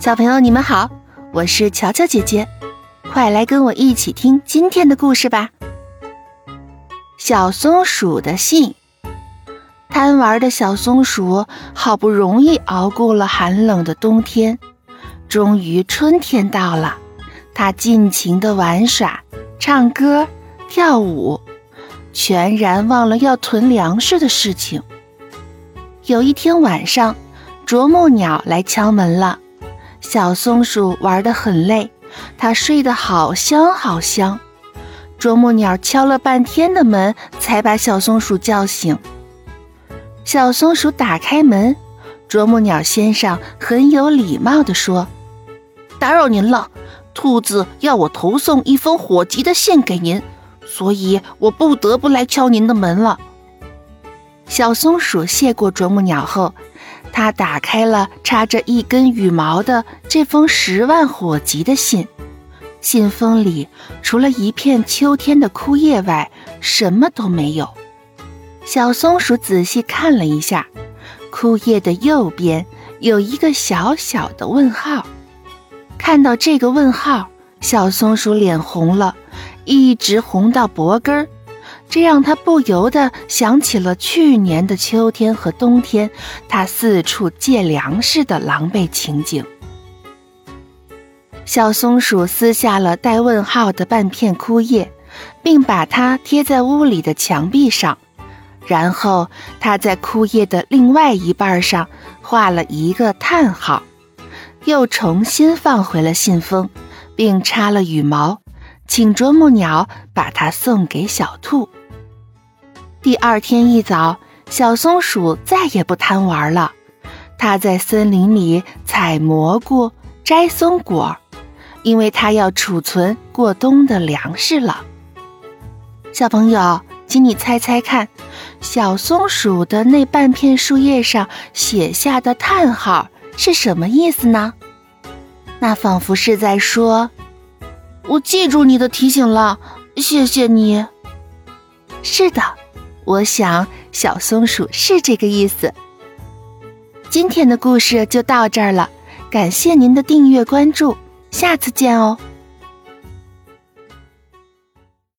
小朋友，你们好，我是乔乔姐姐，快来跟我一起听今天的故事吧。小松鼠的信，贪玩的小松鼠好不容易熬过了寒冷的冬天，终于春天到了，它尽情的玩耍、唱歌、跳舞，全然忘了要囤粮食的事情。有一天晚上，啄木鸟来敲门了。小松鼠玩得很累，它睡得好香好香。啄木鸟敲了半天的门，才把小松鼠叫醒。小松鼠打开门，啄木鸟先生很有礼貌地说：“打扰您了，兔子要我投送一封火急的信给您，所以我不得不来敲您的门了。”小松鼠谢过啄木鸟后。他打开了插着一根羽毛的这封十万火急的信，信封里除了一片秋天的枯叶外，什么都没有。小松鼠仔细看了一下，枯叶的右边有一个小小的问号。看到这个问号，小松鼠脸红了，一直红到脖根儿。这让他不由得想起了去年的秋天和冬天，他四处借粮食的狼狈情景。小松鼠撕下了带问号的半片枯叶，并把它贴在屋里的墙壁上，然后他在枯叶的另外一半上画了一个叹号，又重新放回了信封，并插了羽毛，请啄木鸟把它送给小兔。第二天一早，小松鼠再也不贪玩了。它在森林里采蘑菇、摘松果，因为它要储存过冬的粮食了。小朋友，请你猜猜看，小松鼠的那半片树叶上写下的叹号是什么意思呢？那仿佛是在说：“我记住你的提醒了，谢谢你。”是的。我想，小松鼠是这个意思。今天的故事就到这儿了，感谢您的订阅关注，下次见哦。